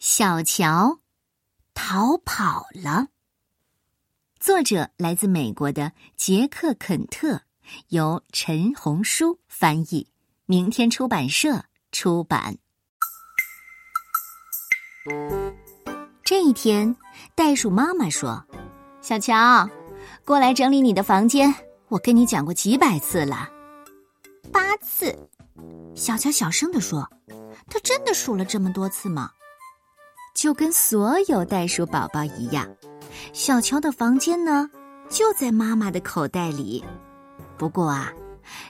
小乔逃跑了。作者来自美国的杰克·肯特，由陈红书翻译，明天出版社出版。这一天，袋鼠妈妈说：“小乔，过来整理你的房间。我跟你讲过几百次了，八次。”小乔小声的说：“他真的数了这么多次吗？”就跟所有袋鼠宝宝一样，小乔的房间呢就在妈妈的口袋里。不过啊，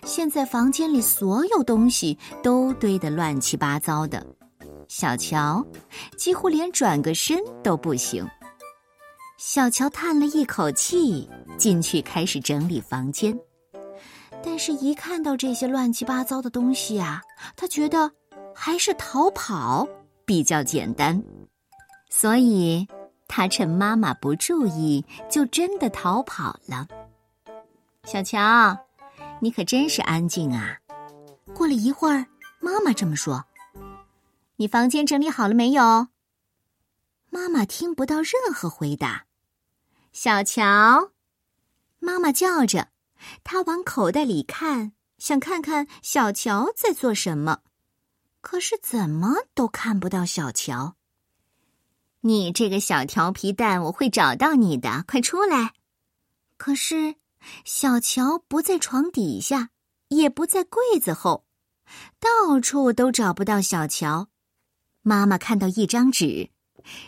现在房间里所有东西都堆得乱七八糟的，小乔几乎连转个身都不行。小乔叹了一口气，进去开始整理房间。但是，一看到这些乱七八糟的东西啊，他觉得还是逃跑比较简单。所以，他趁妈妈不注意，就真的逃跑了。小乔，你可真是安静啊！过了一会儿，妈妈这么说：“你房间整理好了没有？”妈妈听不到任何回答。小乔，妈妈叫着，她往口袋里看，想看看小乔在做什么，可是怎么都看不到小乔。你这个小调皮蛋，我会找到你的！快出来！可是小乔不在床底下，也不在柜子后，到处都找不到小乔。妈妈看到一张纸，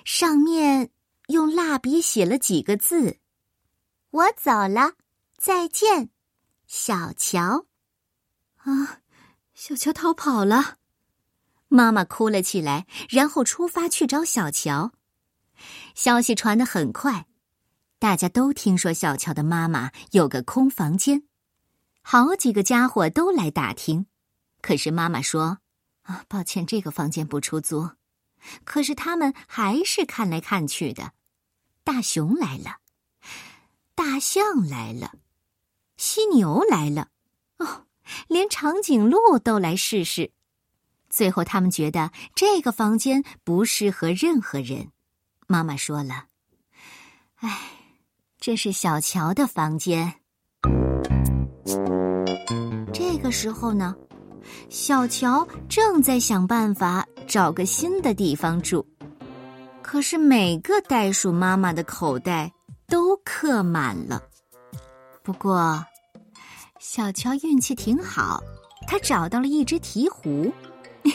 上面用蜡笔写了几个字：“我走了，再见，小乔。”啊，小乔逃跑了！妈妈哭了起来，然后出发去找小乔。消息传得很快，大家都听说小乔的妈妈有个空房间，好几个家伙都来打听。可是妈妈说：“啊，抱歉，这个房间不出租。”可是他们还是看来看去的。大熊来了，大象来了，犀牛来了，哦，连长颈鹿都来试试。最后，他们觉得这个房间不适合任何人。妈妈说了：“哎，这是小乔的房间。”这个时候呢，小乔正在想办法找个新的地方住，可是每个袋鼠妈妈的口袋都刻满了。不过，小乔运气挺好，他找到了一只鹈鹕。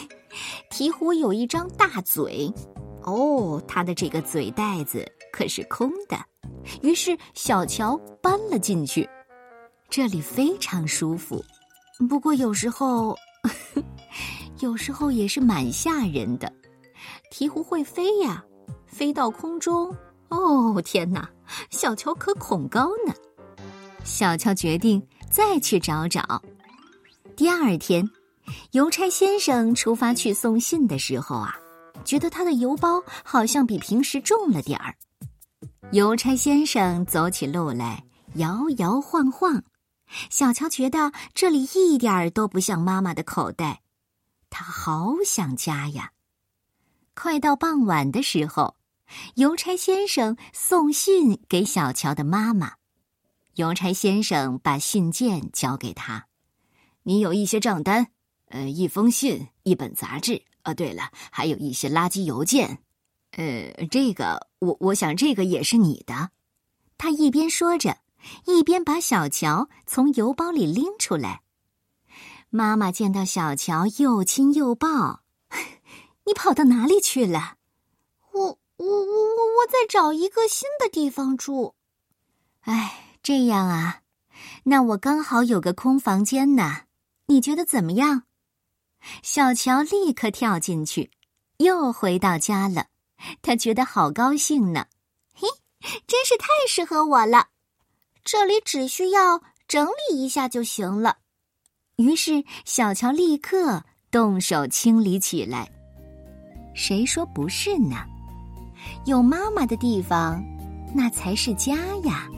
鹈鹕有一张大嘴。哦，他的这个嘴袋子可是空的，于是小乔搬了进去。这里非常舒服，不过有时候，有时候也是蛮吓人的。鹈鹕会飞呀，飞到空中。哦，天哪，小乔可恐高呢。小乔决定再去找找。第二天，邮差先生出发去送信的时候啊。觉得他的邮包好像比平时重了点儿。邮差先生走起路来摇摇晃晃，小乔觉得这里一点儿都不像妈妈的口袋，他好想家呀。快到傍晚的时候，邮差先生送信给小乔的妈妈。邮差先生把信件交给他：“你有一些账单，呃，一封信，一本杂志。”哦，对了，还有一些垃圾邮件，呃，这个我我想这个也是你的。他一边说着，一边把小乔从邮包里拎出来。妈妈见到小乔，又亲又抱。你跑到哪里去了？我我我我我在找一个新的地方住。哎，这样啊，那我刚好有个空房间呢。你觉得怎么样？小乔立刻跳进去，又回到家了。他觉得好高兴呢，嘿，真是太适合我了。这里只需要整理一下就行了。于是小乔立刻动手清理起来。谁说不是呢？有妈妈的地方，那才是家呀。